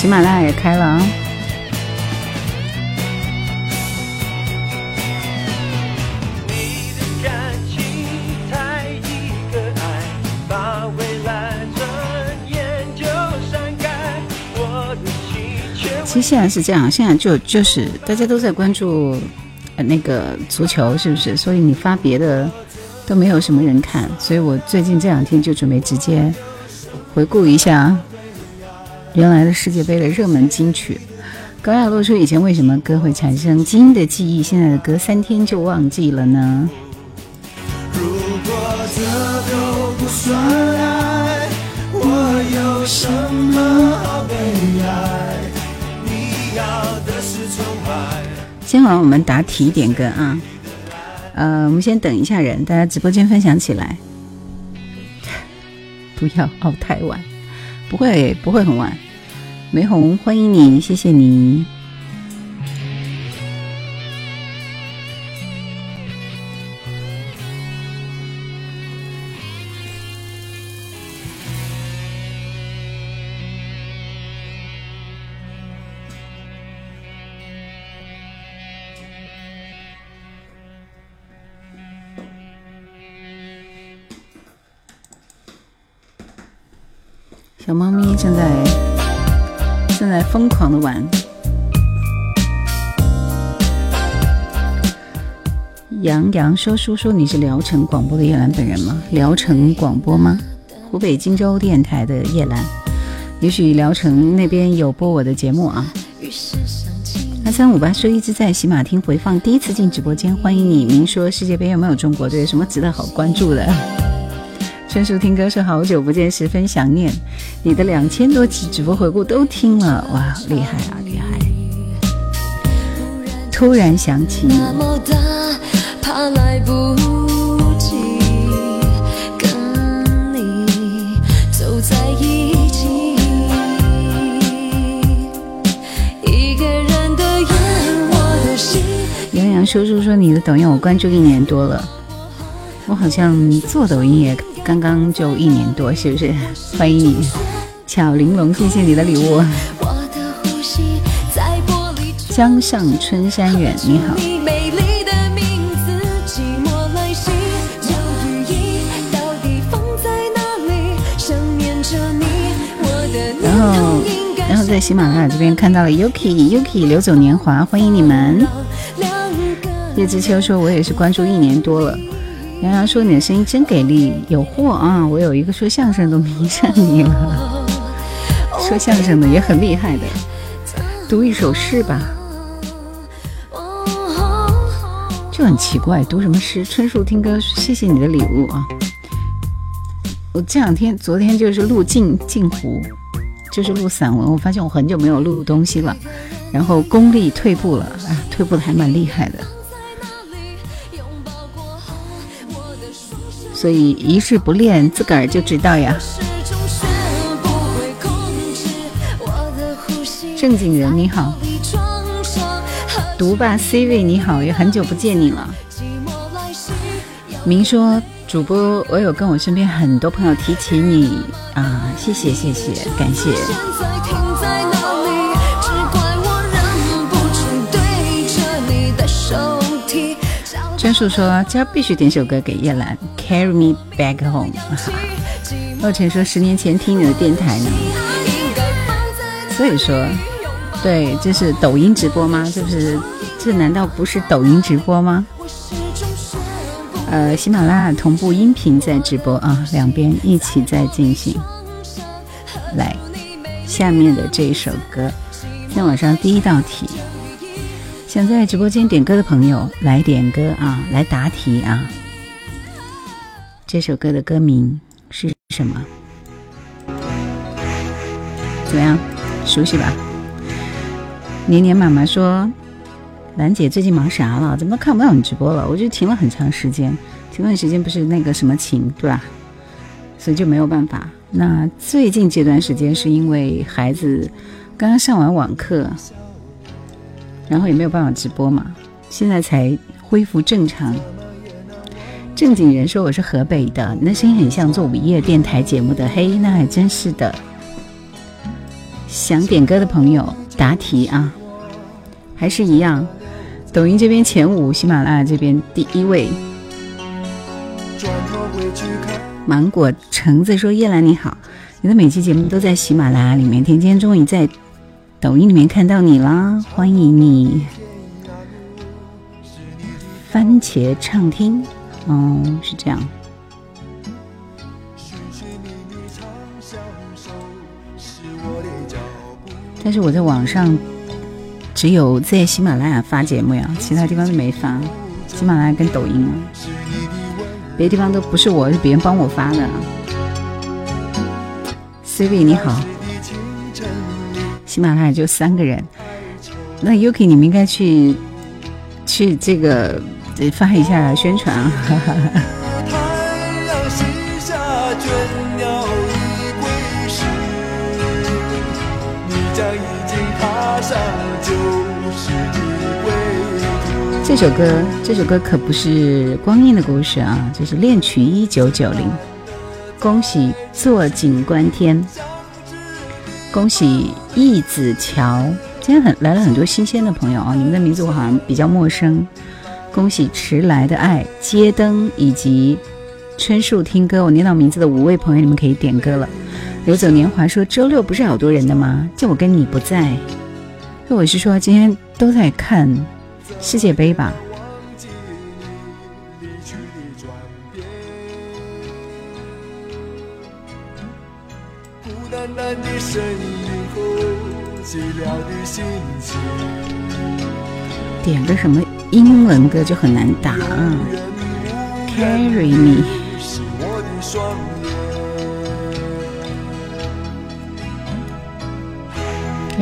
喜马拉雅也开了啊！其实现在是这样，现在就就是大家都在关注呃那个足球，是不是？所以你发别的都没有什么人看，所以我最近这两天就准备直接回顾一下。原来的世界杯的热门金曲，高亚洛说：“以前为什么歌会产生基因的记忆，现在的歌三天就忘记了呢？”如果这都不算爱，我有什么好悲哀？你要的是崇拜今晚我们答题点歌啊，呃，我们先等一下人，大家直播间分享起来，不要熬太晚。不会，不会很晚。玫红，欢迎你，谢谢你。小猫咪正在正在疯狂的玩。杨洋说：“叔叔，你是聊城广播的叶兰本人吗？聊城广播吗？湖北荆州电台的叶兰，也许聊城那边有播我的节目啊。”二三五八说：“一直在喜马听回放，第一次进直播间，欢迎你。您说世界杯有没有中国队？什么值得好关注的？”春树听歌说好久不见，十分想念你的两千多期直播回顾都听了，哇，厉害啊，厉害！突然想起你，杨洋叔叔说你的抖音我关注一年多了，我好像做抖音也。刚刚就一年多，是不是？欢迎你，巧玲珑，谢谢你的礼物。江上春山远，你好。然后，然后在喜马拉雅这边看到了 Yuki，Yuki 流走年华，欢迎你们。叶知秋说，我也是关注一年多了。杨洋说：“你的声音真给力，有货啊！我有一个说相声都迷上你了，说相声的也很厉害的。读一首诗吧，就很奇怪，读什么诗？春树听歌，谢谢你的礼物啊！我这两天，昨天就是录镜镜湖，就是录散文。我发现我很久没有录东西了，然后功力退步了，啊，退步的还蛮厉害的。”所以一日不练，自个儿就知道呀。正经人你好，读吧 C 位你好，也很久不见你了。明说主播，我有跟我身边很多朋友提起你啊，谢谢谢谢，感谢。专属说今儿必须点首歌给叶兰，Carry Me Back Home。洛晨说十年前听你的电台呢，所以说，对，这是抖音直播吗？这不是，这难道不是抖音直播吗？呃，喜马拉雅同步音频在直播啊，两边一起在进行。来，下面的这一首歌，今天晚上第一道题。想在直播间点歌的朋友来点歌啊，来答题啊！这首歌的歌名是什么？怎么样？熟悉吧？年年妈妈说：“兰姐最近忙啥了？怎么看不到你直播了？我就停了很长时间，停段时间不是那个什么情，对吧？所以就没有办法。那最近这段时间是因为孩子刚刚上完网课，然后也没有办法直播嘛，现在才恢复正常。”正经人说我是河北的，那声音很像做午夜电台节目的。嘿，那还真是的。想点歌的朋友答题啊，还是一样。抖音这边前五，喜马拉雅这边第一位。芒果橙子说：“叶兰你好，你的每期节目都在喜马拉雅里面听，今天终于在抖音里面看到你啦，欢迎你。”番茄畅听。哦，是这样。但是我在网上只有在喜马拉雅发节目呀，其他地方都没发。喜马拉雅跟抖音啊，别的地方都不是我，是别人帮我发的。C V 你好，喜马拉雅就三个人，那 Yuki 你们应该去去这个。得发一下宣传啊！这首歌，这首歌可不是光阴的故事啊，这是恋曲一九九零。恭喜坐井观天，恭喜易子乔。今天很来了很多新鲜的朋友啊，你们的名字我好像比较陌生。恭喜迟来的爱、街灯以及春树听歌，我念到名字的五位朋友，你们可以点歌了。流走年华说：“周六不是好多人的吗？就我跟你不在。”那我是说，今天都在看世界杯吧。点个什么？英文歌就很难打，Carry me，Carry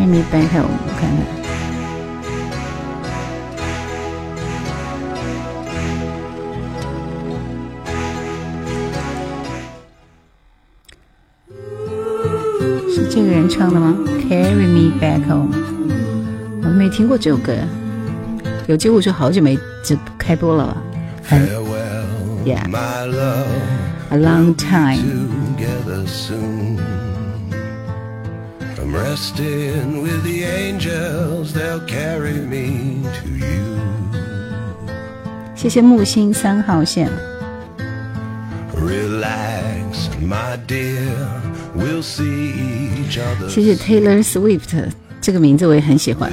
me back home，我看看，是这个人唱的吗？Carry me back home，我没听过这首歌。有机会就好久没直开播了吧？很，Yeah，a long time。I'm resting with the angels, they'll carry me to you. 谢谢木星三号线。Relax, my dear, we'll see each other. 谢谢 Taylor Swift，这个名字我也很喜欢。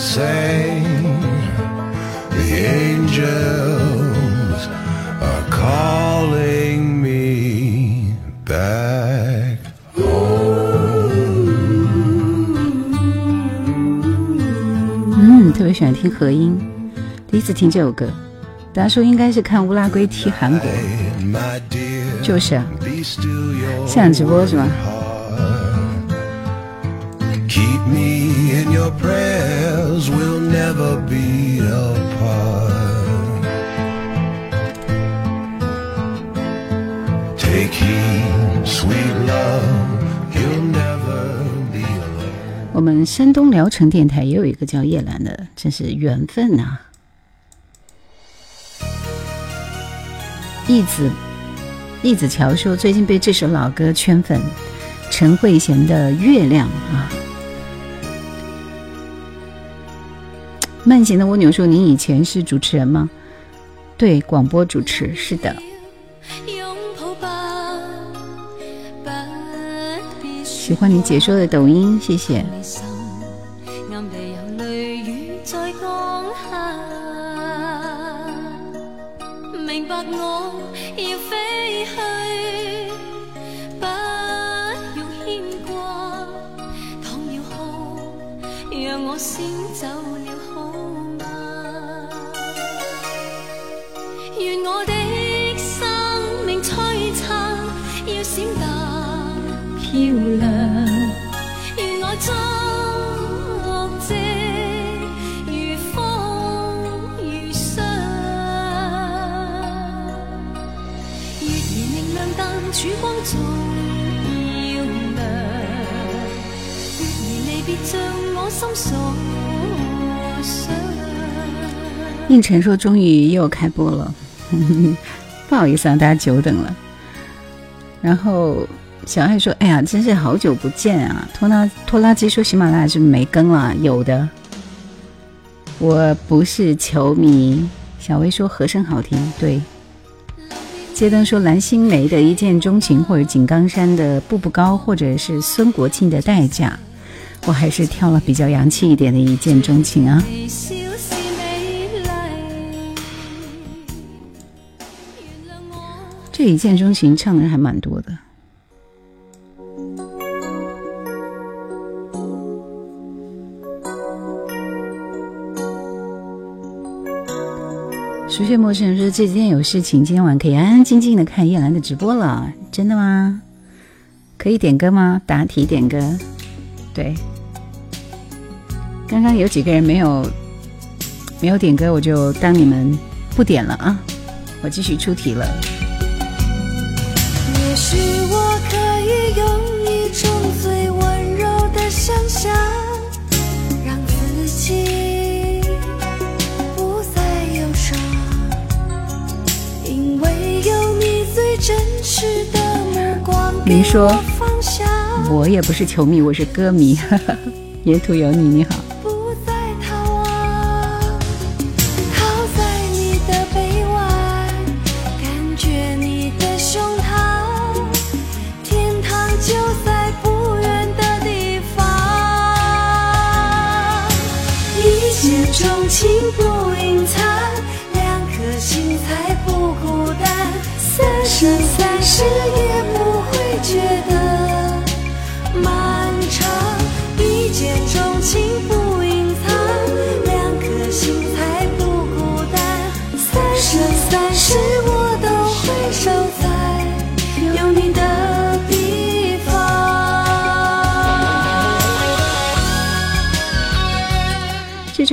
Say the angels are calling me back home。嗯，特别喜欢听和音，第一次听这首歌。大家说应该是看乌拉圭踢韩国，就是啊，现场直播是吗 me in your prayers, we'll never be apart. Take heed, sweet love, you'll never be alone. 我们山东聊城电台也有一个叫叶兰的，真是缘分呐、啊。义子，义子乔说最近被这首老歌圈粉，陈慧娴的《月亮》啊。慢行的蜗牛说：“您以前是主持人吗？”对，广播主持是的。喜欢你解说的抖音，谢谢。应晨说：“终于又开播了，不好意思啊，大家久等了。”然后小爱说：“哎呀，真是好久不见啊！”拖拉拖拉机说：“喜马拉雅是没更了？”有的，我不是球迷。小薇说：“和声好听。”对。街灯说：“蓝心湄的一见钟情，或者井冈山的步步高，或者是孙国庆的代价，我还是挑了比较洋气一点的一见钟情啊。”，这一见钟情唱的人还蛮多的。熟悉陌生人说：“这几天有事情，今天晚上可以安安静静的看叶兰的直播了。”真的吗？可以点歌吗？答题点歌。对，刚刚有几个人没有没有点歌，我就当你们不点了啊！我继续出题了。也许我可以用一种最温柔的想象，让自己不再忧伤，因为有你最真实的您说我，也不是球迷，我是歌迷。哈哈，沿途有你，你好。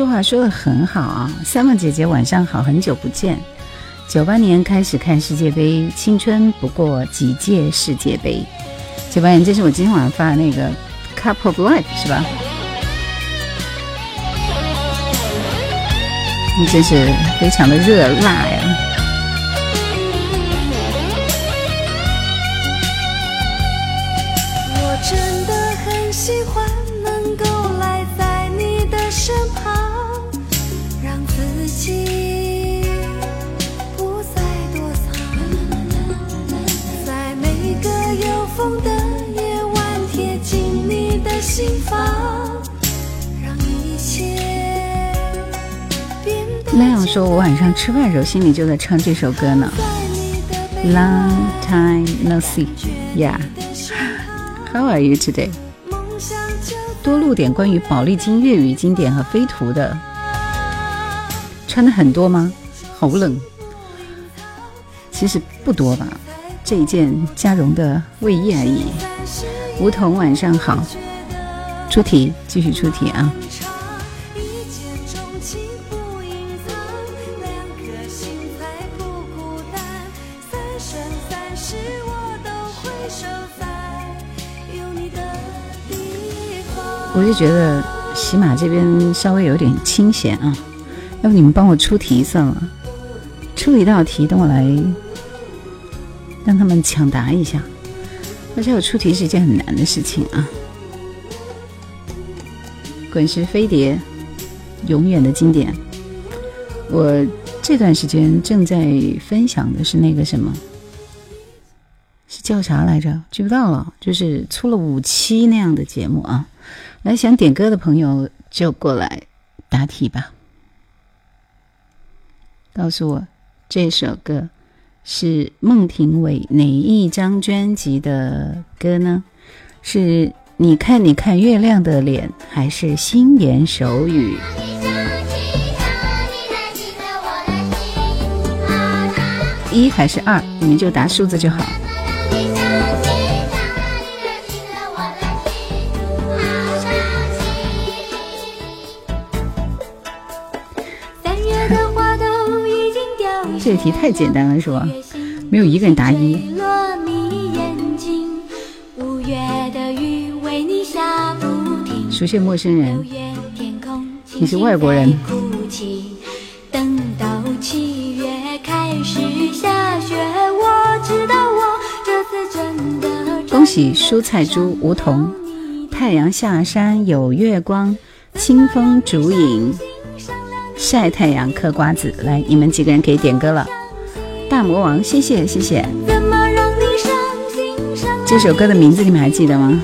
话说的很好啊，Summer 姐姐晚上好，很久不见。九八年开始看世界杯，青春不过几届世界杯。九八年，这是我今天晚上发的那个 Cup of Life 是吧？你真是非常的热辣呀！那样说，我晚上吃饭的时候心里就在唱这首歌呢。Long time no see, yeah. How are you today? 多录点关于宝丽金粤语经典和飞图的。穿的很多吗？好冷。其实不多吧，这一件加绒的卫衣而已。梧桐晚上好，出题继续出题啊！我都会守在有你的地方。我就觉得喜马这边稍微有点清闲啊，要不你们帮我出题算了，出一道题，等我来让他们抢答一下。而且我出题是一件很难的事情啊。滚石飞碟，永远的经典。我这段时间正在分享的是那个什么，是叫啥来着？记不到了，就是出了五期那样的节目啊。来，想点歌的朋友就过来答题吧。告诉我这首歌是孟庭苇哪一张专辑的歌呢？是你看，你看月亮的脸，还是心言手语？一还是二？你们就答数字就好。这题太简单了，是吧？没有一个人答一。熟悉陌生人，你是外国人。恭喜蔬菜猪梧桐，太阳下山有月光，清风竹影。晒太阳嗑瓜子，来，你们几个人可以点歌了。大魔王，谢谢谢谢。这首歌的名字你们还记得吗？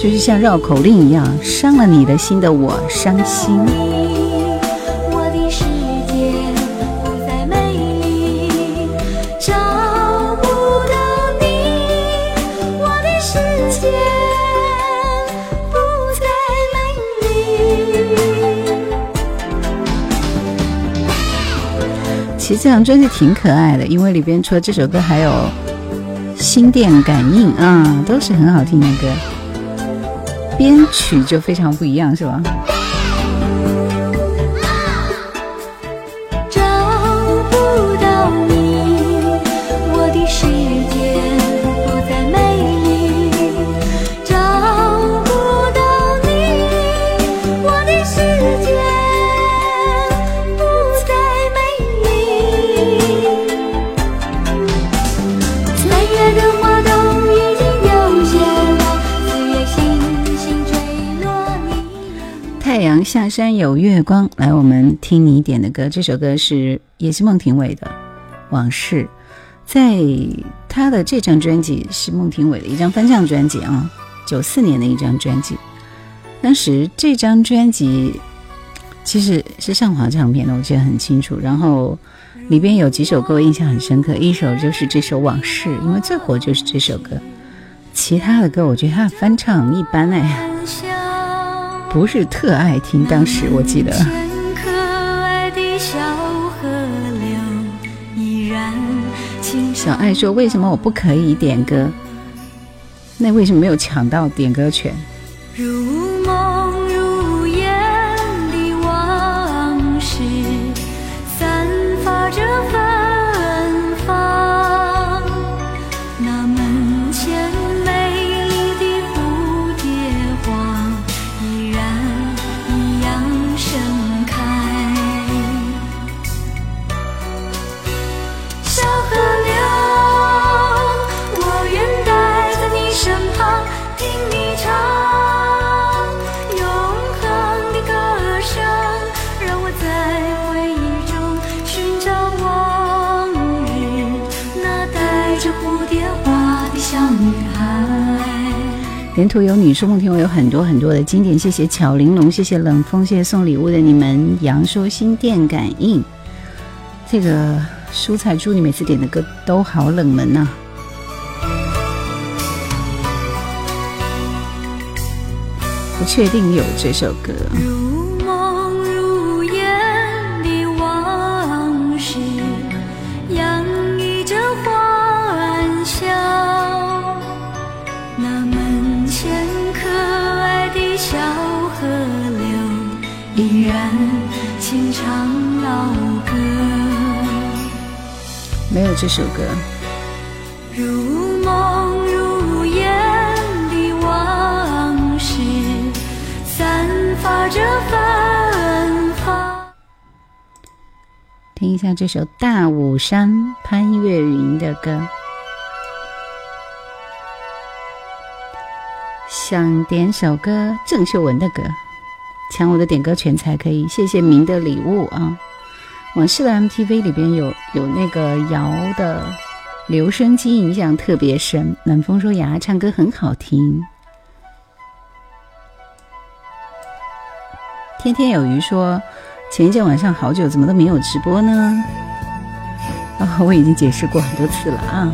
就是像绕口令一样，伤了你的心的我伤心。其实这张专辑挺可爱的，因为里边除了这首歌，还有《心电感应》啊，都是很好听的歌，编曲就非常不一样，是吧？下山有月光，来，我们听你点的歌。这首歌是也是孟庭苇的《往事》，在他的这张专辑是孟庭苇的一张翻唱专辑啊，九四年的一张专辑。当时这张专辑其实是上华唱片的，我记得很清楚。然后里边有几首歌印象很深刻，一首就是这首《往事》，因为最火就是这首歌。其他的歌我觉得他翻唱一般哎。不是特爱听，当时我记得。小爱说：“为什么我不可以点歌？那为什么没有抢到点歌权？”沿途有你说梦听，我有很多很多的经典。谢谢巧玲珑，谢谢冷风，谢谢送礼物的你们。杨说心电感应，这个蔬菜猪，你每次点的歌都好冷门呐。不确定有这首歌。没有这首歌。如梦如烟的往事，散发着芬芳。听一下这首《大武山》潘越云的歌。想点首歌，郑秀文的歌，抢我的点歌权才可以。谢谢您的礼物啊。往事的 MTV 里边有有那个瑶的留声机，印象特别深。冷风说雅唱歌很好听。天天有鱼说前一天晚上好久怎么都没有直播呢？啊，我已经解释过很多次了啊。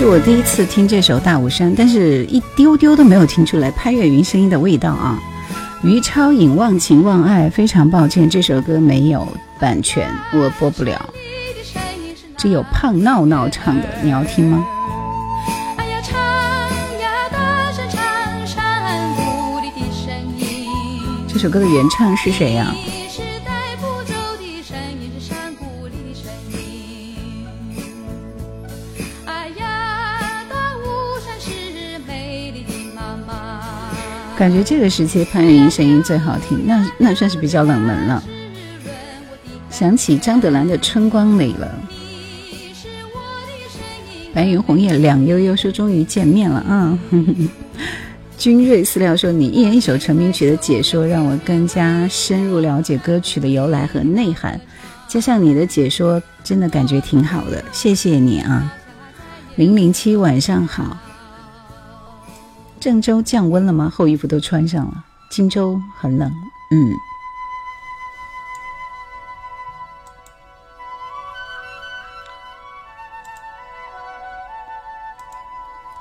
是我第一次听这首《大武山》，但是一丢丢都没有听出来潘越云声音的味道啊。于超影忘情忘爱，非常抱歉，这首歌没有版权，我播不了。只有胖闹闹唱的，你要听吗？这首歌的原唱是谁呀、感觉这个时期潘越云声音最好听，那那算是比较冷门了。想起张德兰的《春光美了》，白云红叶两悠悠说终于见面了啊！君瑞饲料说你一人一首成名曲的解说，让我更加深入了解歌曲的由来和内涵，加上你的解说，真的感觉挺好的，谢谢你啊！零零七晚上好。郑州降温了吗？厚衣服都穿上了。荆州很冷，嗯。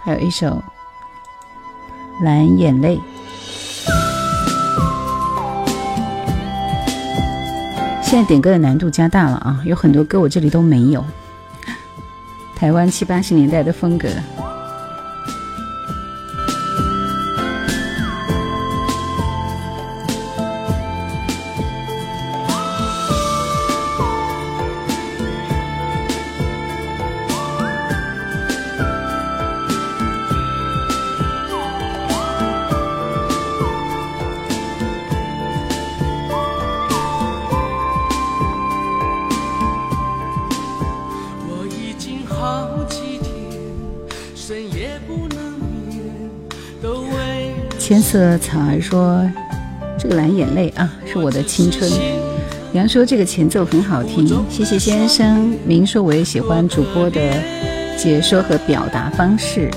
还有一首《蓝眼泪》。现在点歌的难度加大了啊，有很多歌我这里都没有。台湾七八十年代的风格。色草儿说：“这个蓝眼泪啊，是我的青春。”杨说这个前奏很好听，谢谢先生。明说我也喜欢主播的解说和表达方式。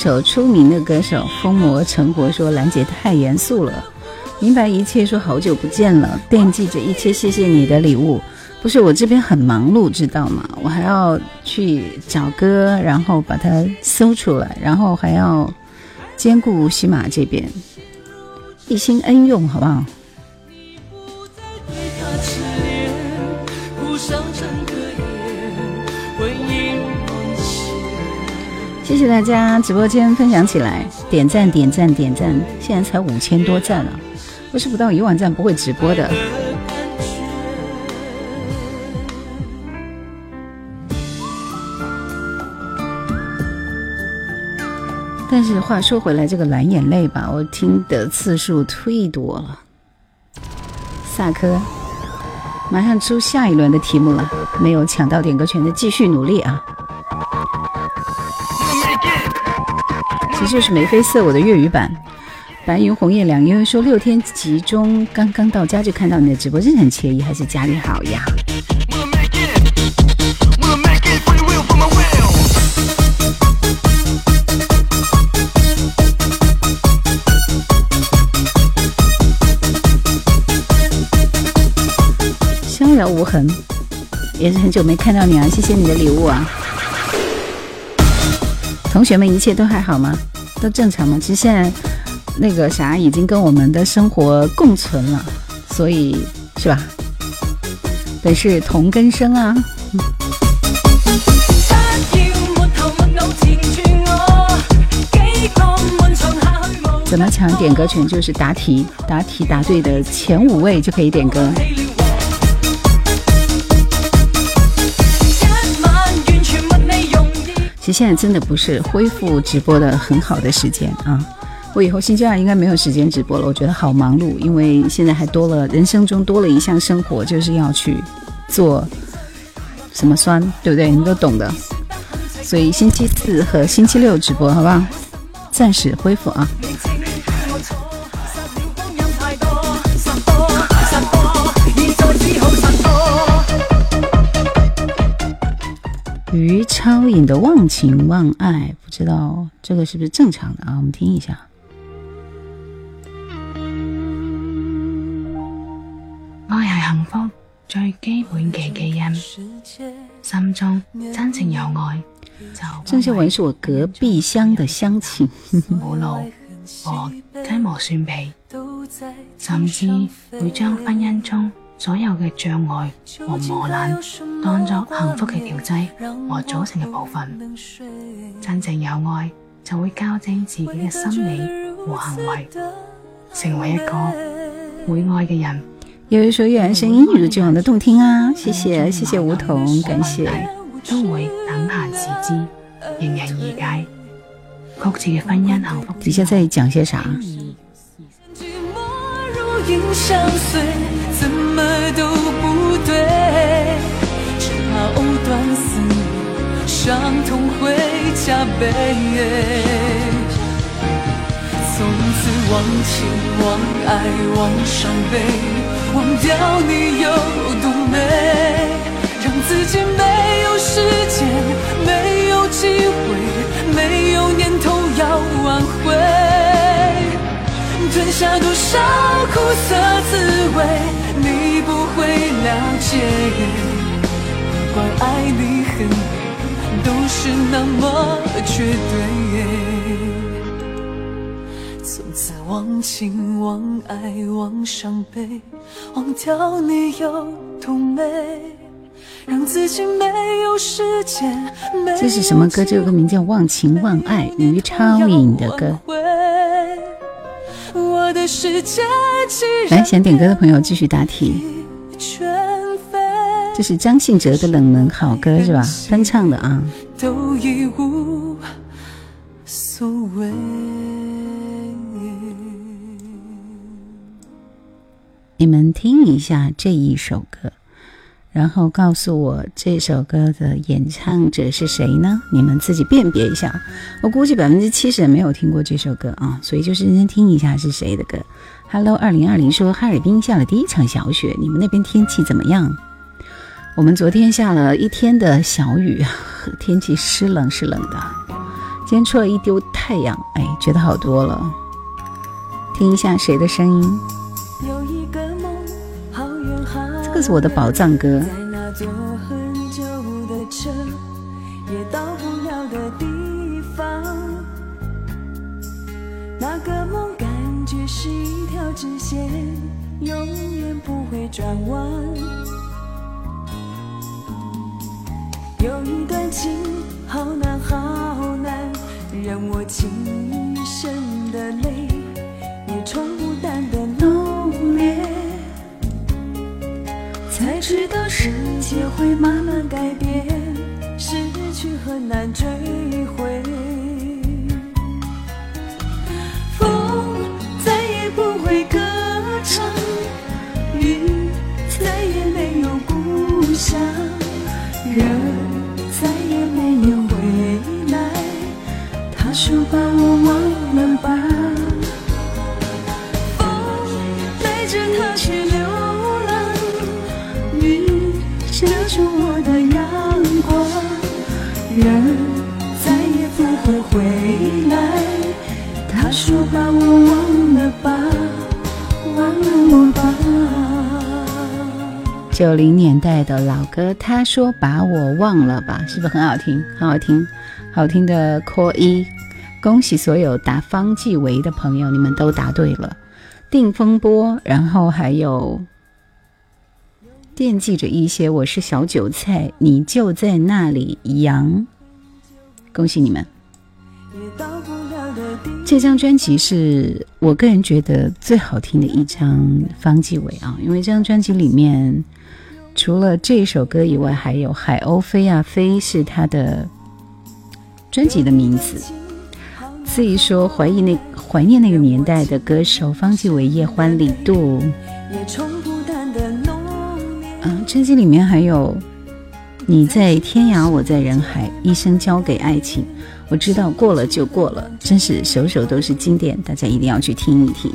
首出名的歌手，疯魔成活说兰姐太严肃了，明白一切说好久不见了，惦记着一切，谢谢你的礼物。不是我这边很忙碌，知道吗？我还要去找歌，然后把它搜出来，然后还要兼顾喜马这边，一心恩用，好不好？谢谢大家，直播间分享起来，点赞点赞点赞，现在才五千多赞了，不是不到一万赞不会直播的。但是话说回来，这个蓝眼泪吧，我听的次数忒多了。萨科，马上出下一轮的题目了，没有抢到点歌权的继续努力啊！其实就是眉飞色舞的粤语版。白云红叶两悠悠说六天集中，刚刚到家就看到你的直播，真的很惬意，还是家里好呀。逍遥无痕，也是很久没看到你啊，谢谢你的礼物啊。同学们一切都还好吗？都正常嘛？其实现在那个啥已经跟我们的生活共存了，所所以是吧？得是同根生啊。怎么抢点歌权？就是答题，答题答对的前五位就可以点歌。其实现在真的不是恢复直播的很好的时间啊！我以后星期二应该没有时间直播了，我觉得好忙碌，因为现在还多了人生中多了一项生活，就是要去做什么酸，对不对？你们都懂的。所以星期四和星期六直播，好不好？暂时恢复啊！播。余超颖的《忘情忘爱》，不知道这个是不是正常的啊？我们听一下。愛係幸福最基本嘅基因，心中真正有愛就鄭秀文是我隔壁鄉的鄉親，冇路和雞毛蒜皮，甚至會將婚姻中所有嘅障礙和磨難當作幸福嘅調劑和組成嘅部分。真正有愛就會校正自己嘅心理和行為，成為一個會愛嘅人。有人說月然聲音如這樣的動聽啊！謝謝謝謝梧桐，感謝。都會等閒視之，迎刃而解。各自嘅婚姻幸福底下在講些啥？寂寞如影相隨，怎么都不对。只怕藕断丝连，伤痛会加倍。从此忘情忘爱忘伤悲，忘掉你有多美，让自己没有时间、没有机会、没有念头要挽回。吞下多少苦涩滋味，你不会了解。不管愛你恨你，都是那么绝对。从此忘情忘爱忘伤悲，忘掉你有多美，让自己没有時間。這是什么歌？这首歌名叫《忘情忘爱》，于超颖的歌。我的世界来，想点歌的朋友继续答题。这是张信哲的冷门好歌是吧？翻唱的啊。都已无所谓。你们听一下这一首歌，然后告诉我这首歌的演唱者是谁呢？你们自己辨别一下。我估计百分之七十人没有听过这首歌啊，所以就是认真听一下是谁的歌。Hello，二零二零说哈尔滨下了第一场小雪，你们那边天气怎么样？我们昨天下了一天的小雨，天气湿冷湿冷的。今天出了一丢太阳，哎，觉得好多了。听一下谁的声音？是我的寶藏歌。在那坐很久的車，也到不了的地方。那個夢感覺是一條直線，永遠不會轉彎。有一段情，好難好難，讓我傾一生的淚，也沖不知道世界会慢慢改变，失去很难追回。风再也不会歌唱，雨再也没有故乡，人再也没有回来。他说把我忘回来。他说把我忘了吧，忘了我吧。九零年代的老歌，他说把我忘了吧，是不是很好听？很好听，好听的 call 一，恭喜所有答方季韦的朋友，你们都答对了。定风波，然后还有惦记着一些。我是小韭菜，你就在那里。杨，恭喜你们！这张专辑是我个人觉得最好听的一张，方季韦啊，因为这张专辑里面除了这首歌以外，还有《海鸥飞呀飞》是他的专辑的名字。所以说怀疑那怀念那个年代的歌手方季韦、叶欢、李杜。嗯，专辑里面还有你在天涯，我在人海，一生交给爱情。我知道过了就过了，真是首首都是经典，大家一定要去听一听。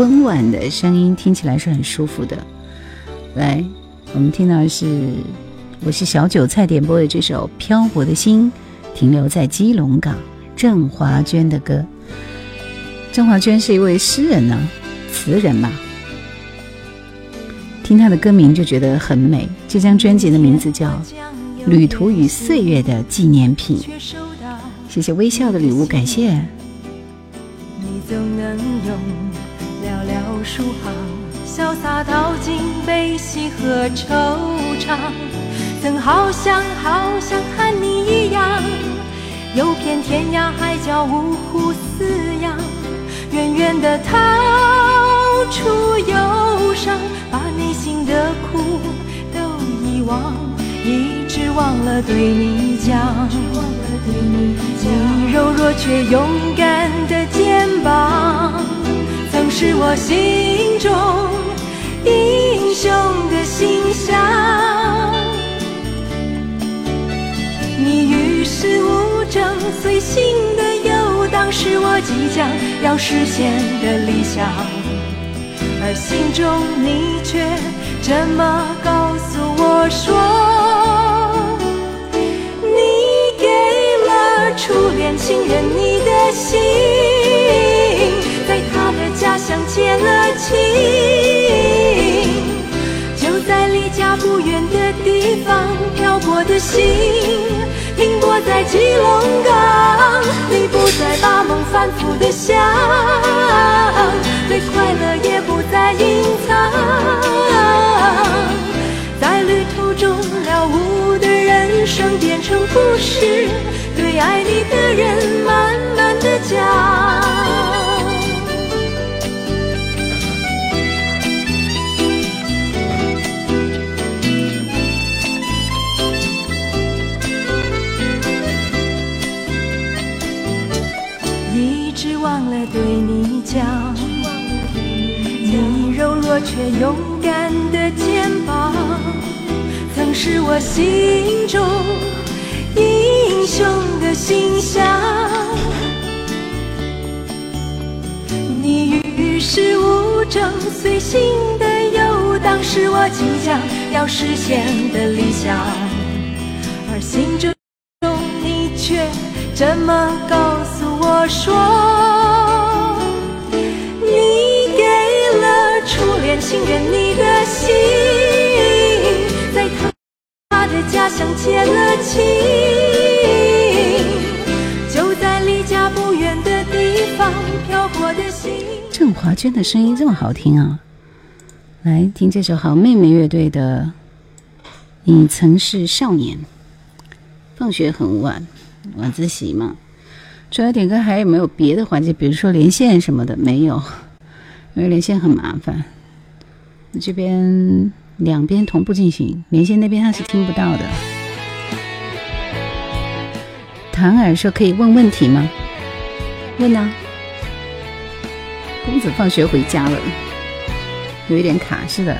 温婉的声音听起来是很舒服的。来，我们听到的是我是小韭菜点播的这首《漂泊的心》，停留在基隆港，郑华娟的歌。郑华娟是一位诗人呢，词人嘛。听她的歌名就觉得很美。这张专辑的名字叫《旅途与岁月的纪念品》。谢谢微笑的礼物，感谢。总能用寥寥数行，潇洒道尽悲喜和惆怅。曾好想好想和你一样，游遍天涯海角，五湖四洋，远远地逃出忧伤，把内心的苦都遗忘，一直忘了对你讲。你柔弱却勇敢的肩膀，曾是我心中英雄的形象。你与世无争，随心的游荡，是我即将要实现的理想。而心中你却这么告诉我说。你给了初恋情人，你的心他的家乡结了情，就在离家不远的地方漂泊的心，停泊在基隆港。你不再把梦反复的想，对快乐也不再隐藏，在旅途中了无的人生变成故事。对爱你的人慢慢的讲，却勇敢的肩膀，曾是我心中。英雄的形象，你与世无争，随心的游荡，是我即将要实现的理想。而心中你却这么告诉我说，情人你的心。家乡结了情，就在离家不远的地方漂泊的心。郑华娟的声音这么好听啊！来听这首好妹妹乐队的《你曾是少年》。放学很晚，晚自习嘛。除了点歌，还有没有别的环节？比如说连线什么的？没有，因为连线很麻烦。这边。两边同步进行，连线那边他是听不到的。唐尔说：“可以问问题吗？”问啊。公子放学回家了，有一点卡是的。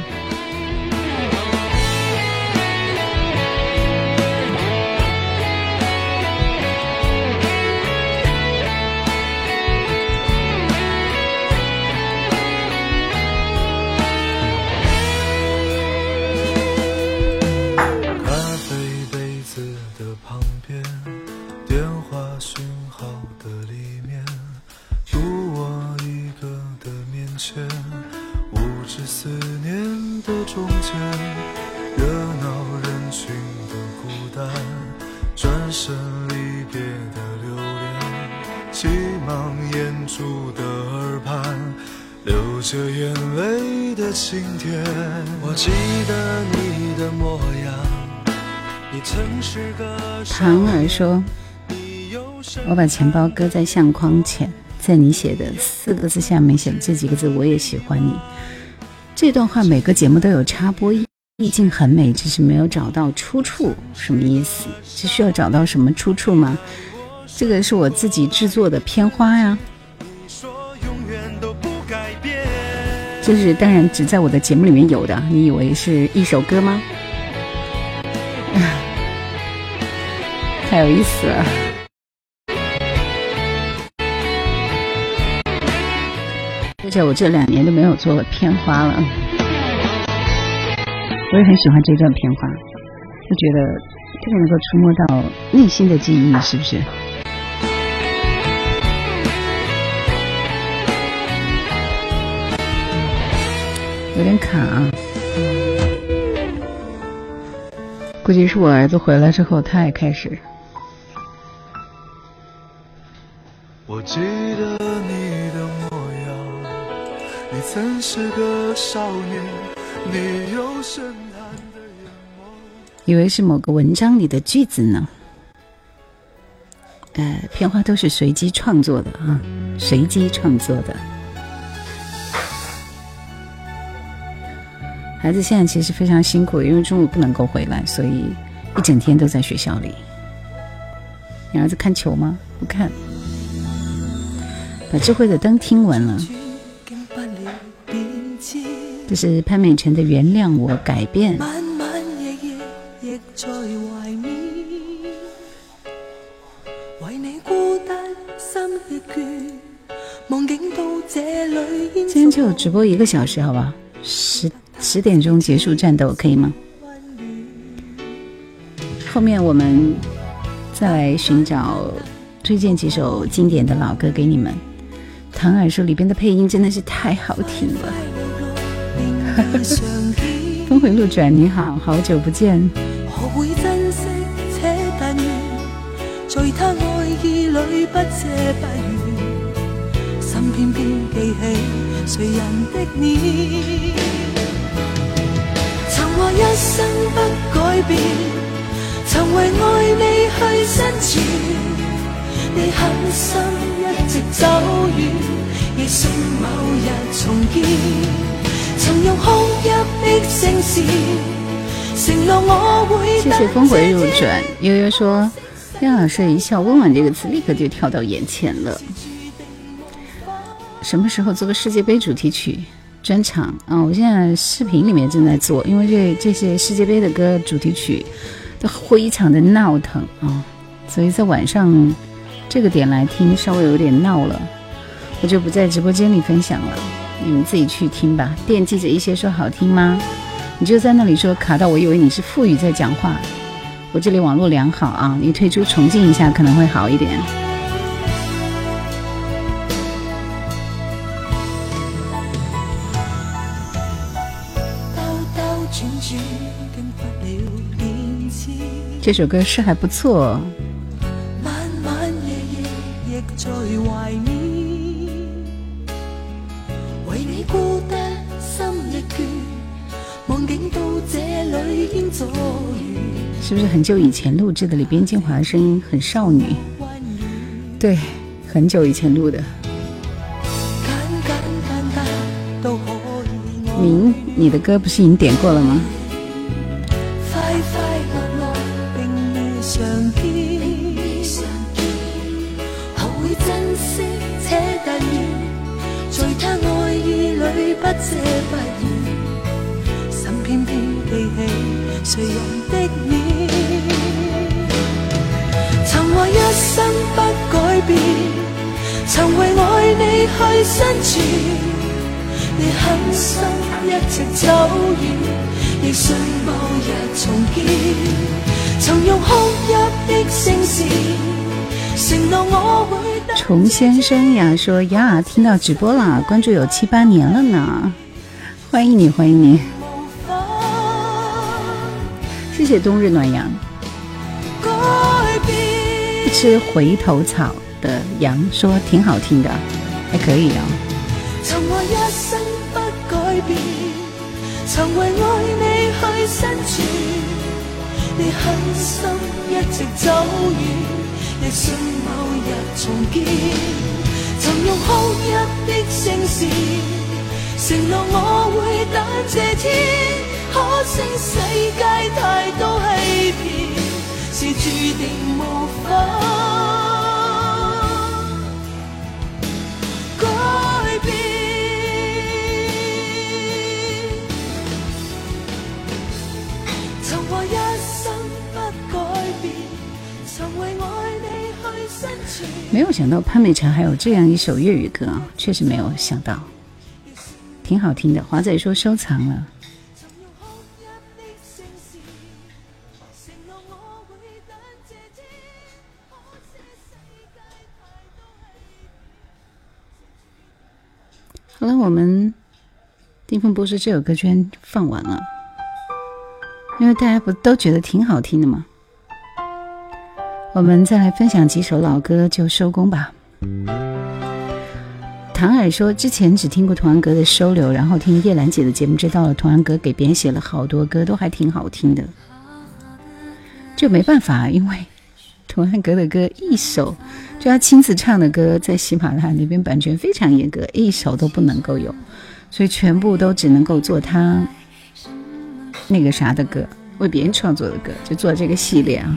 说：“我把钱包搁在相框前，在你写的四个字下面写了这几个字，我也喜欢你。”这段话每个节目都有插播，意境很美，只是没有找到出处，什么意思？是需要找到什么出处吗？这个是我自己制作的片花呀。就是当然只在我的节目里面有的，你以为是一首歌吗？太有意思了！而且我这两年都没有做片花了，我也很喜欢这段片花，就觉得特别能够触摸到内心的记忆，是不是？有点卡啊，估计是我儿子回来之后，他也开始。我记得你的模样，你曾是个少年，你有深潭的眼眸。以为是某个文章里的句子呢。呃，片花都是随机创作的啊，随机创作的。孩子现在其实非常辛苦，因为中午不能够回来，所以一整天都在学校里。你儿子看球吗？不看。把智慧的灯听完了。这是潘美辰的《原谅我改变》。今天就直播一个小时，好吧？十。十点钟结束战斗，可以吗？后面我们再来寻找推荐几首经典的老歌给你们。唐尔说里边的配音真的是太好听了。峰回路转，你好，好久不见。何会珍惜且淡然，在他爱意里不遮不掩，心偏偏记起谁人的脸。曾话一生不改变，曾为爱你去伸展，你狠心。直走远，亦信某日重见。曾用哭泣的声线，承诺我会。谢谢峰回路转，悠悠说，亮老师一笑，温婉这个词立刻就跳到眼前了。什么时候做个世界杯主题曲？专场啊！我现在视频里面正在做，因为这这些世界杯的歌主题曲都非常的闹腾啊，所以在晚上这个点来听稍微有点闹了，我就不在直播间里分享了，你们自己去听吧。惦记着一些说好听吗？你就在那里说卡到，我以为你是富语在讲话。我这里网络良好啊，你退出重进一下可能会好一点。这首歌是还不错。是不是很久以前录制的？里边静华的声音很少女。对，很久以前录的。明，你的歌不是已经点过了吗？曾为爱你去生存，你狠心一直走远，亦信某日重见。曾用哭泣的声线，我会。虫先生呀，说呀，听到直播了，关注有七八年了呢，欢迎你，欢迎你，谢谢冬日暖阳。吃回头草的羊说挺好听的，还可以啊。曾话一生不改变，曾为爱你去生存，你狠心一直走远，亦信某日重见。曾用哭泣的声线，承诺我会等这天，可惜世界太多欺骗。是注定无法没有想到潘美辰还有这样一首粤语歌啊，确实没有想到，挺好听的。华仔说收藏了。好了，我们丁峰博士这首歌居然放完了，因为大家不都觉得挺好听的吗？我们再来分享几首老歌就收工吧。唐尔说，之前只听过童安格的《收留》，然后听叶兰姐的节目，知道了童安格给别人写了好多歌，都还挺好听的。这没办法，因为童安格的歌一首。就他亲自唱的歌，在喜马拉雅那边版权非常严格，一首都不能够有，所以全部都只能够做他那个啥的歌，为别人创作的歌，就做这个系列啊。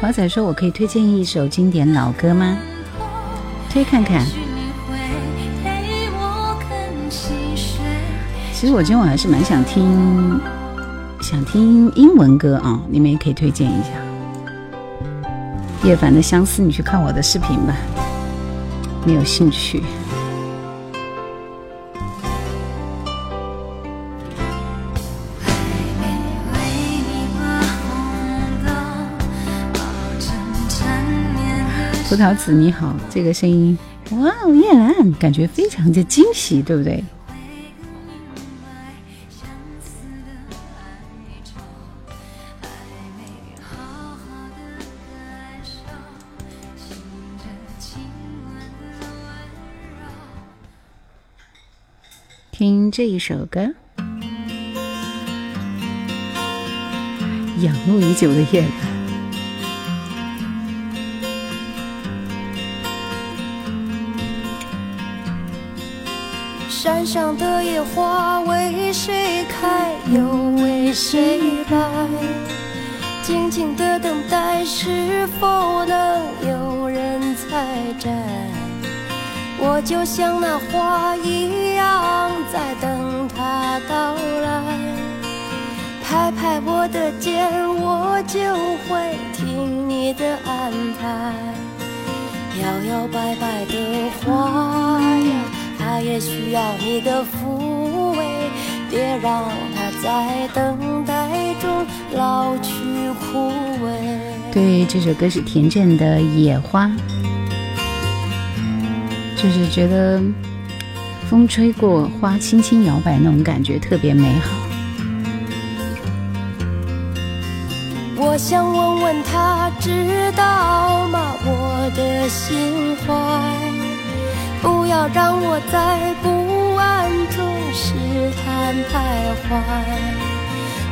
华仔说：“我可以推荐一首经典老歌吗？推看看。”其实我今晚还是蛮想听，想听英文歌啊，你们也可以推荐一下。叶凡的《相思》，你去看我的视频吧，你有兴趣。葡萄籽你好，这个声音，哇哦，叶兰，感觉非常的惊喜，对不对？听这一首歌，仰慕已久的夜。山上的野花为谁开，又为谁败？静静的等待，是否能有人采摘？我就像那花一样，在等他到来。拍拍我的肩，我就会听你的安排。摇摇摆摆的花呀，它也需要你的抚慰。别让他在等待中老去枯萎。对，这首歌是田震的《野花》。就是觉得风吹过，花轻轻摇摆，那种感觉特别美好。我想问问他，知道吗？我的心怀，不要让我在不安中试探徘徊。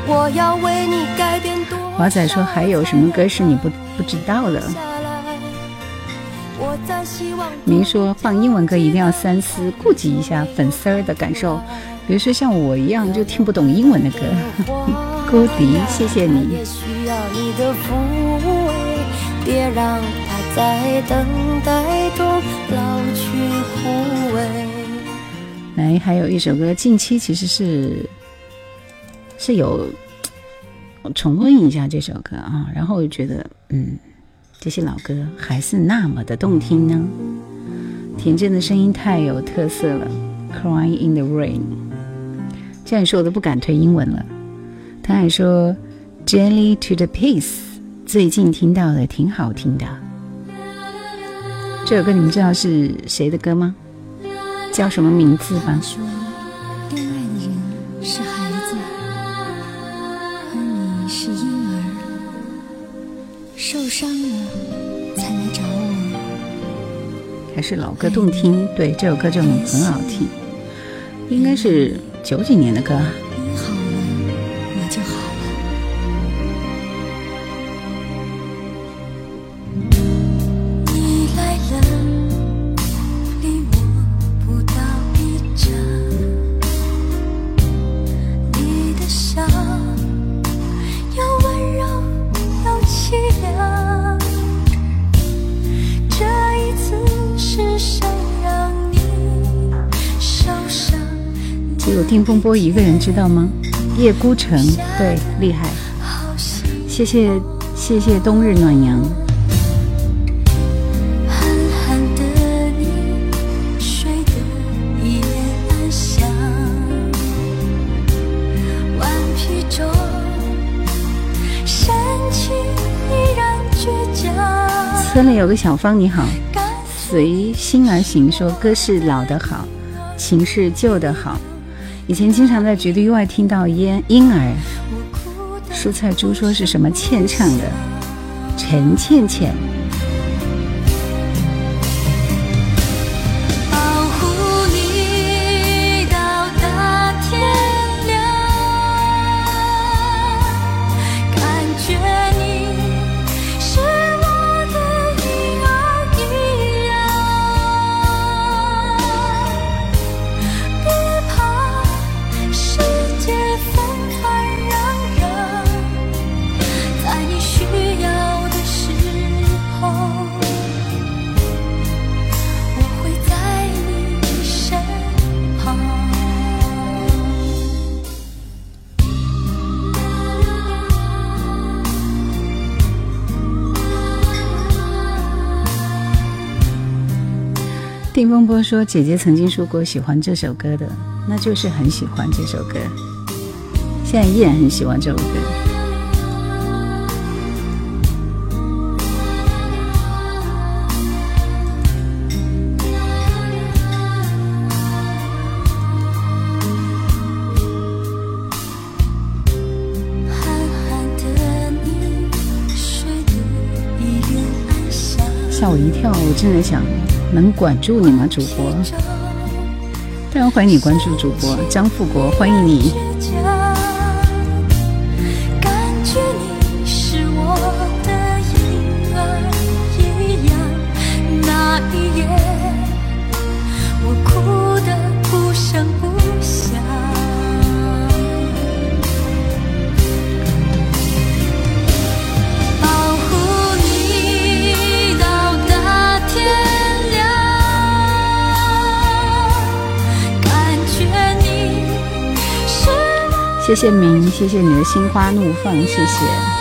我要为你改变多。华仔说还有什么歌是你不不知道的？明说放英文歌一定要三思，顾及一下粉丝儿的感受。比如说像我一样就听不懂英文的歌。孤迪，谢谢你。在等待中老去枯萎来，还有一首歌，近期其实是是有重温一下这首歌啊，然后我就觉得嗯。这些老歌还是那么的动听呢。田震的声音太有特色了，《Crying in the Rain》。这样说我都不敢推英文了。他还说，《Jelly to the Piece》最近听到的挺好听的。这首歌你们知道是谁的歌吗？叫什么名字吧？还是老歌动听，对这首歌就很好听，应该是九几年的歌。听风波一个人知道吗？叶孤城，对，厉害。谢谢谢谢冬日暖阳。村里有个小芳，你好，随心而行，说歌是老的好，情是旧的好。以前经常在绝对意外听到婴婴儿，蔬菜猪说是什么倩唱的，陈倩倩。丁风波说：“姐姐曾经说过喜欢这首歌的，那就是很喜欢这首歌，现在依然很喜欢这首歌。”吓我一跳，我正在想。能管住你吗，主播？当然欢迎你关注主播张富国，欢迎你。谢谢明，谢谢你的心花怒放，谢谢。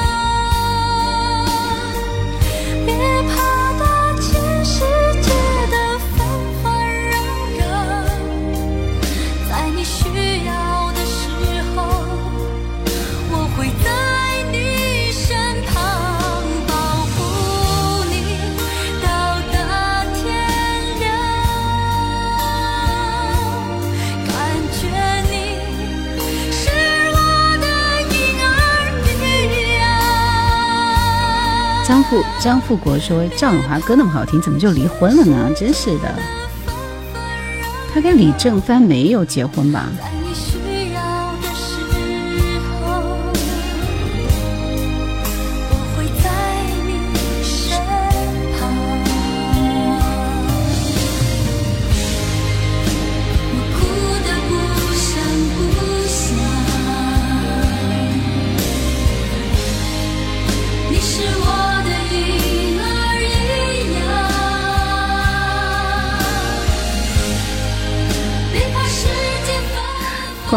张富国说：“赵永华歌那么好听，怎么就离婚了呢？真是的，他跟李正帆没有结婚吧？”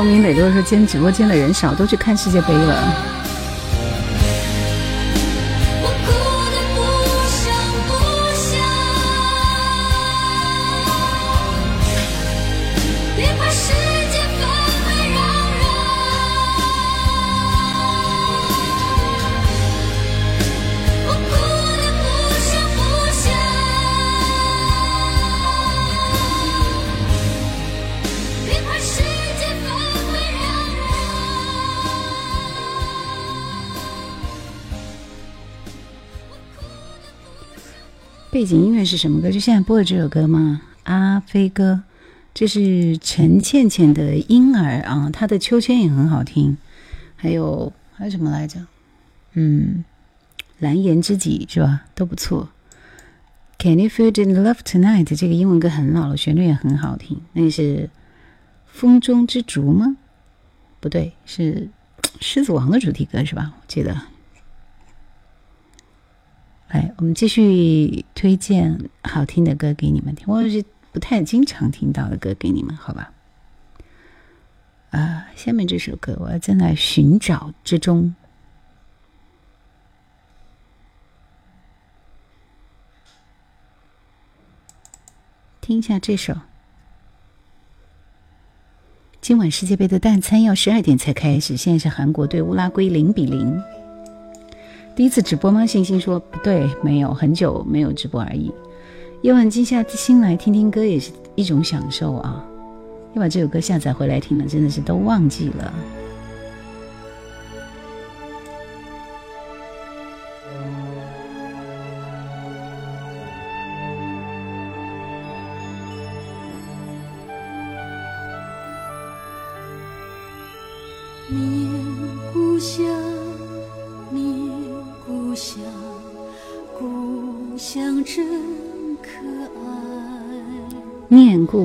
明磊落说今天直播间的人少，都去看世界杯了。是什么歌？就现在播的这首歌吗？阿飞哥，这是陈倩倩的《婴儿》啊，她的《秋千》也很好听。还有还有什么来着？嗯，蓝颜知己是吧？都不错。Can you feel the love tonight？这个英文歌很老了，旋律也很好听。那是《风中之烛》吗？不对，是《狮子王》的主题歌是吧？我记得。来，我们继续推荐好听的歌给你们听，或者是不太经常听到的歌给你们，好吧？啊，下面这首歌我要正在寻找之中，听一下这首。今晚世界杯的大餐要十二点才开始，现在是韩国对乌拉圭零比零。第一次直播吗？星星说不对，没有很久没有直播而已。夜晚静下心来听听歌也是一种享受啊！要把这首歌下载回来听了，真的是都忘记了。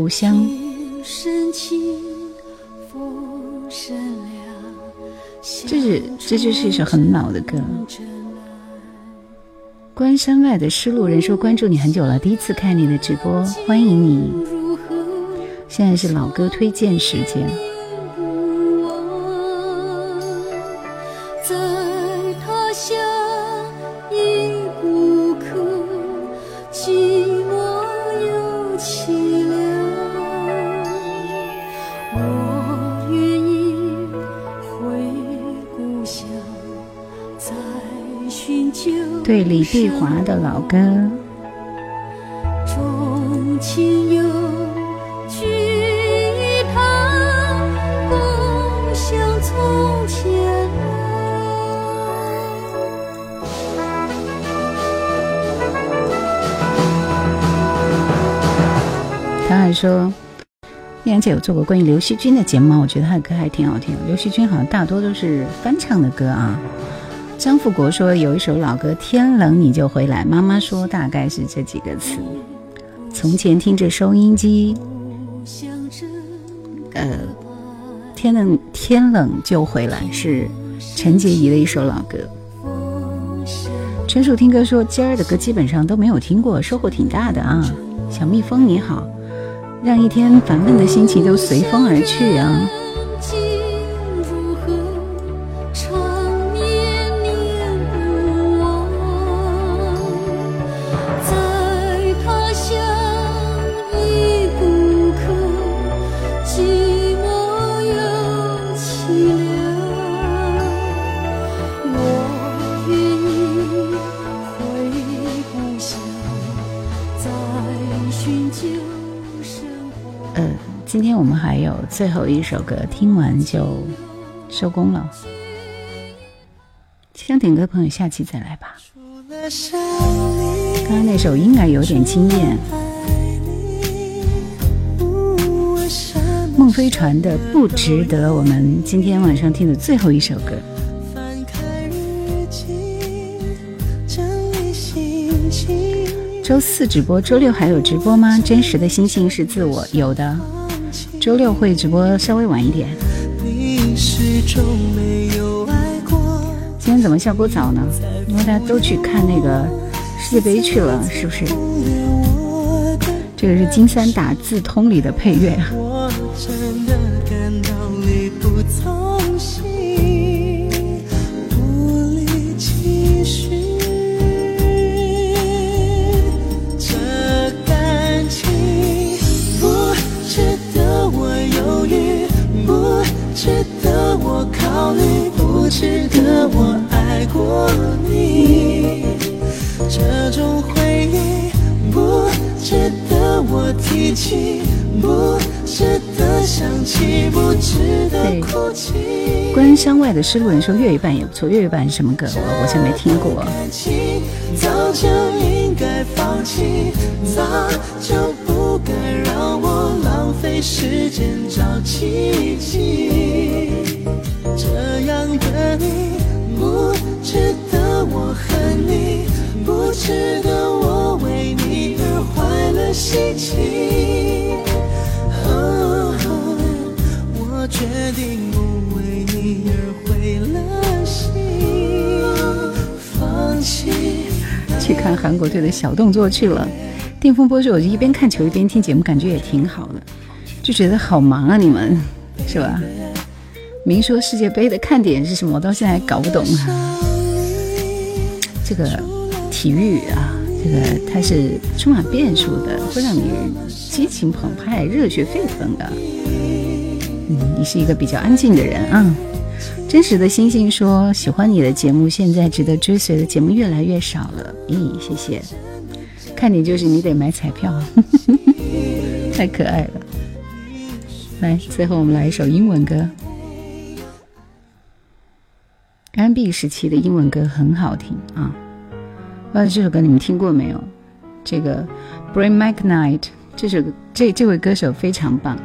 故乡，这是这就是一首很老的歌。关山外的失路人说关注你很久了，第一次看你的直播，欢迎你。现在是老歌推荐时间。华的老歌。他还说，叶然姐有做过关于刘惜君的节目吗？我觉得她的歌还挺好听。刘惜君好像大多都是翻唱的歌啊。张富国说有一首老歌《天冷你就回来》，妈妈说大概是这几个词。从前听着收音机，呃，天冷天冷就回来是陈洁仪的一首老歌。纯属听歌说今儿的歌基本上都没有听过，收获挺大的啊！小蜜蜂你好，让一天烦闷的心情都随风而去啊！最后一首歌听完就收工了，想点歌的朋友下期再来吧。刚刚那首婴儿有点惊艳，孟非传的不值得，我们今天晚上听的最后一首歌。周四直播，周六还有直播吗？真实的心性是自我，有的。周六会直播稍微晚一点。今天怎么下播早呢？因为大家都去看那个世界杯去了，是不是？这个是金山打字通里的配乐。值得我爱过你。这种回忆不值得我提起，不值得想起，不值得哭泣。关山外的诗路人说粤语版也不错，粤语版是什么歌？我好像没听过。早就应该放弃，早就不该让我浪费时间找奇迹。不值得我为你而坏了心情。哦我决定不为你而毁了心，放弃。去看韩国队的小动作去了。电风波说：“我就一边看球一边听节目，感觉也挺好的，就觉得好忙啊，你们是吧？”明说世界杯的看点是什么？我到现在还搞不懂啊。这个体育啊，这个它是充满变数的，会让你激情澎湃、热血沸腾的。嗯，你是一个比较安静的人啊。真实的星星说：“喜欢你的节目，现在值得追随的节目越来越少了。”咦，谢谢。看你就是你得买彩票，太可爱了。来，最后我们来一首英文歌。R&B 时期的英文歌很好听啊，不知道这首歌你们听过没有？这个 Brain McKnight 这首这这位歌手非常棒。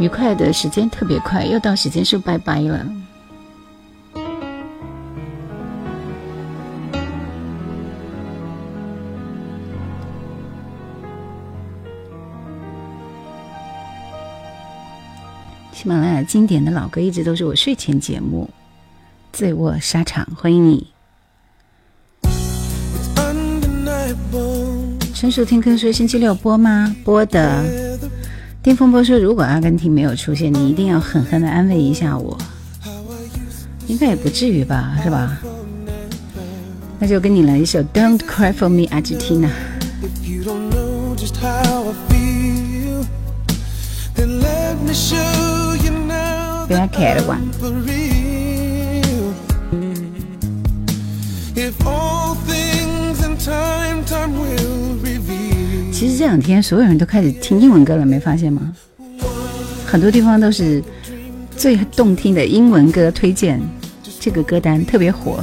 愉快的时间特别快，又到时间说拜拜了。喜马拉雅经典的老歌一直都是我睡前节目，《醉卧沙场》，欢迎你。陈叔听歌说星期六播吗？播的。电风波说，如果阿根廷没有出现，你一定要狠狠的安慰一下我。应该也不至于吧，是吧？那就跟你来一首《Don't Cry for Me, Argentina》。其实这两天所有人都开始听英文歌了，没发现吗？很多地方都是最动听的英文歌推荐，这个歌单特别火。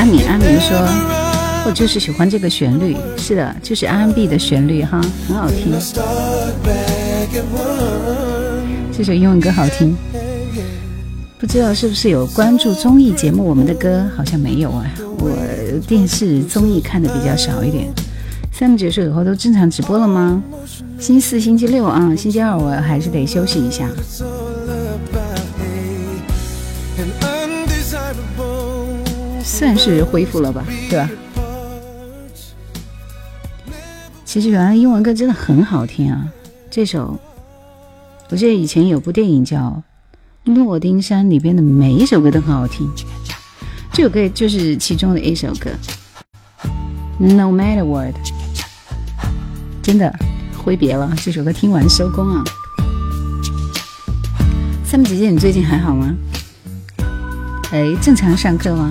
阿敏阿敏说：“我就是喜欢这个旋律。”是的，就是 R&B 的旋律哈，很好听。这首英文歌好听，不知道是不是有关注综艺节目？我们的歌好像没有啊，我电视综艺看的比较少一点。三结束以后都正常直播了吗？星期四、星期六啊，星期二我还是得休息一下。算是恢复了吧，对吧？其实原来英文歌真的很好听啊！这首，我记得以前有部电影叫《诺丁山》，里边的每一首歌都很好听。这首歌就是其中的一首歌，《No Matter What》。真的挥别了，这首歌听完收工啊！三木姐姐，你最近还好吗？哎，正常上课吗？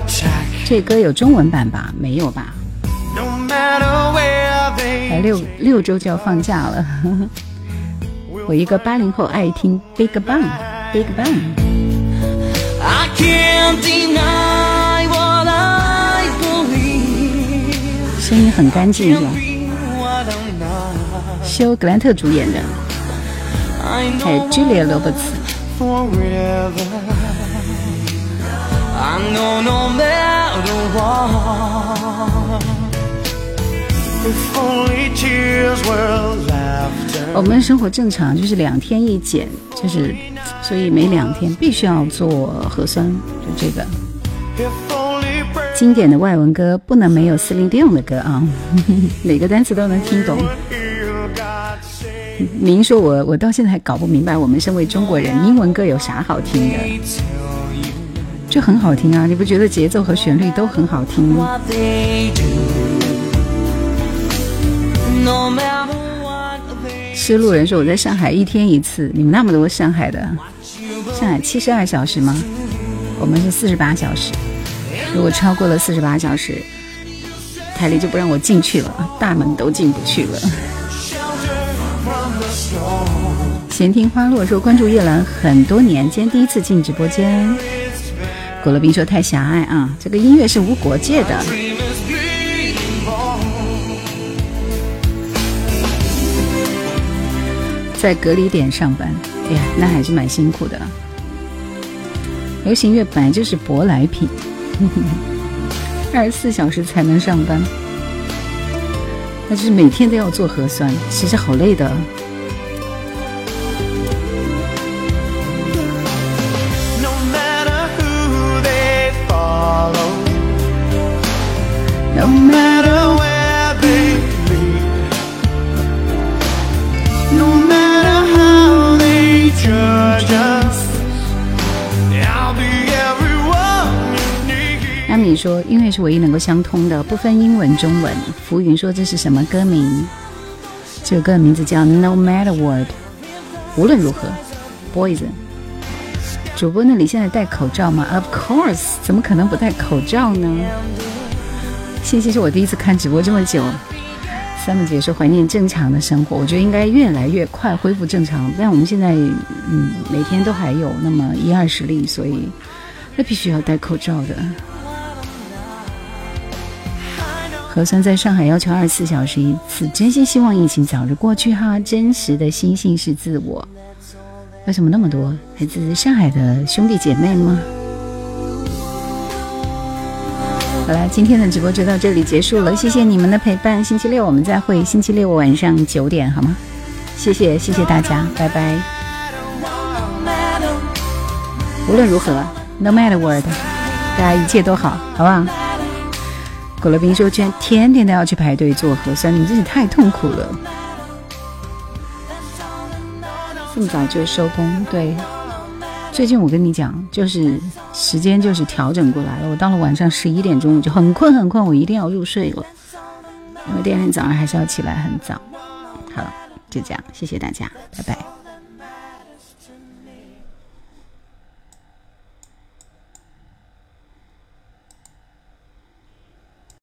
这歌有中文版吧？没有吧。还六六周就要放假了。我一个八零后，爱听 Big Bang Big Bang，声音很干净。是？修格兰特主演的，还有 Julia Roberts。我们生活正常，就是两天一检，就是所以每两天必须要做核酸，就这个。经典的外文歌不能没有司令电用的歌啊，每个单词都能听懂。您说我我到现在还搞不明白，我们身为中国人，英文歌有啥好听的？这很好听啊，你不觉得节奏和旋律都很好听吗？失路人说我在上海一天一次，你们那么多上海的，上海七十二小时吗？我们是四十八小时。如果超过了四十八小时，台里就不让我进去了，大门都进不去了。闲听花落说关注叶兰很多年，今天第一次进直播间。果乐冰说太狭隘啊，这个音乐是无国界的。在隔离点上班，哎呀，那还是蛮辛苦的。流行乐本来就是舶来品。二十四小时才能上班，那就是每天都要做核酸，其实好累的。说音乐是唯一能够相通的，不分英文、中文。浮云说这是什么歌名？这首歌的名字叫《No Matter What》，无论如何，Poison。主播那里现在戴口罩吗？Of course，怎么可能不戴口罩呢？信息是我第一次看直播这么久。三木姐说怀念正常的生活，我觉得应该越来越快恢复正常。但我们现在嗯，每天都还有那么一二十例，所以那必须要戴口罩的。核酸在上海要求二十四小时一次，真心希望疫情早日过去哈。真实的心性是自我。为什么那么多来自上海的兄弟姐妹吗？好了，今天的直播就到这里结束了，谢谢你们的陪伴。星期六我们再会，星期六晚上九点好吗？谢谢谢谢大家，拜拜。无论如何，No matter what，大家一切都好，好不好？果乐冰说：“居然天天都要去排队做核酸，你们真是太痛苦了。这么早就收工？对，最近我跟你讲，就是时间就是调整过来了。我到了晚上十一点钟，我就很困很困，我一定要入睡了，因为第二天早上还是要起来很早。好了，就这样，谢谢大家，拜拜。”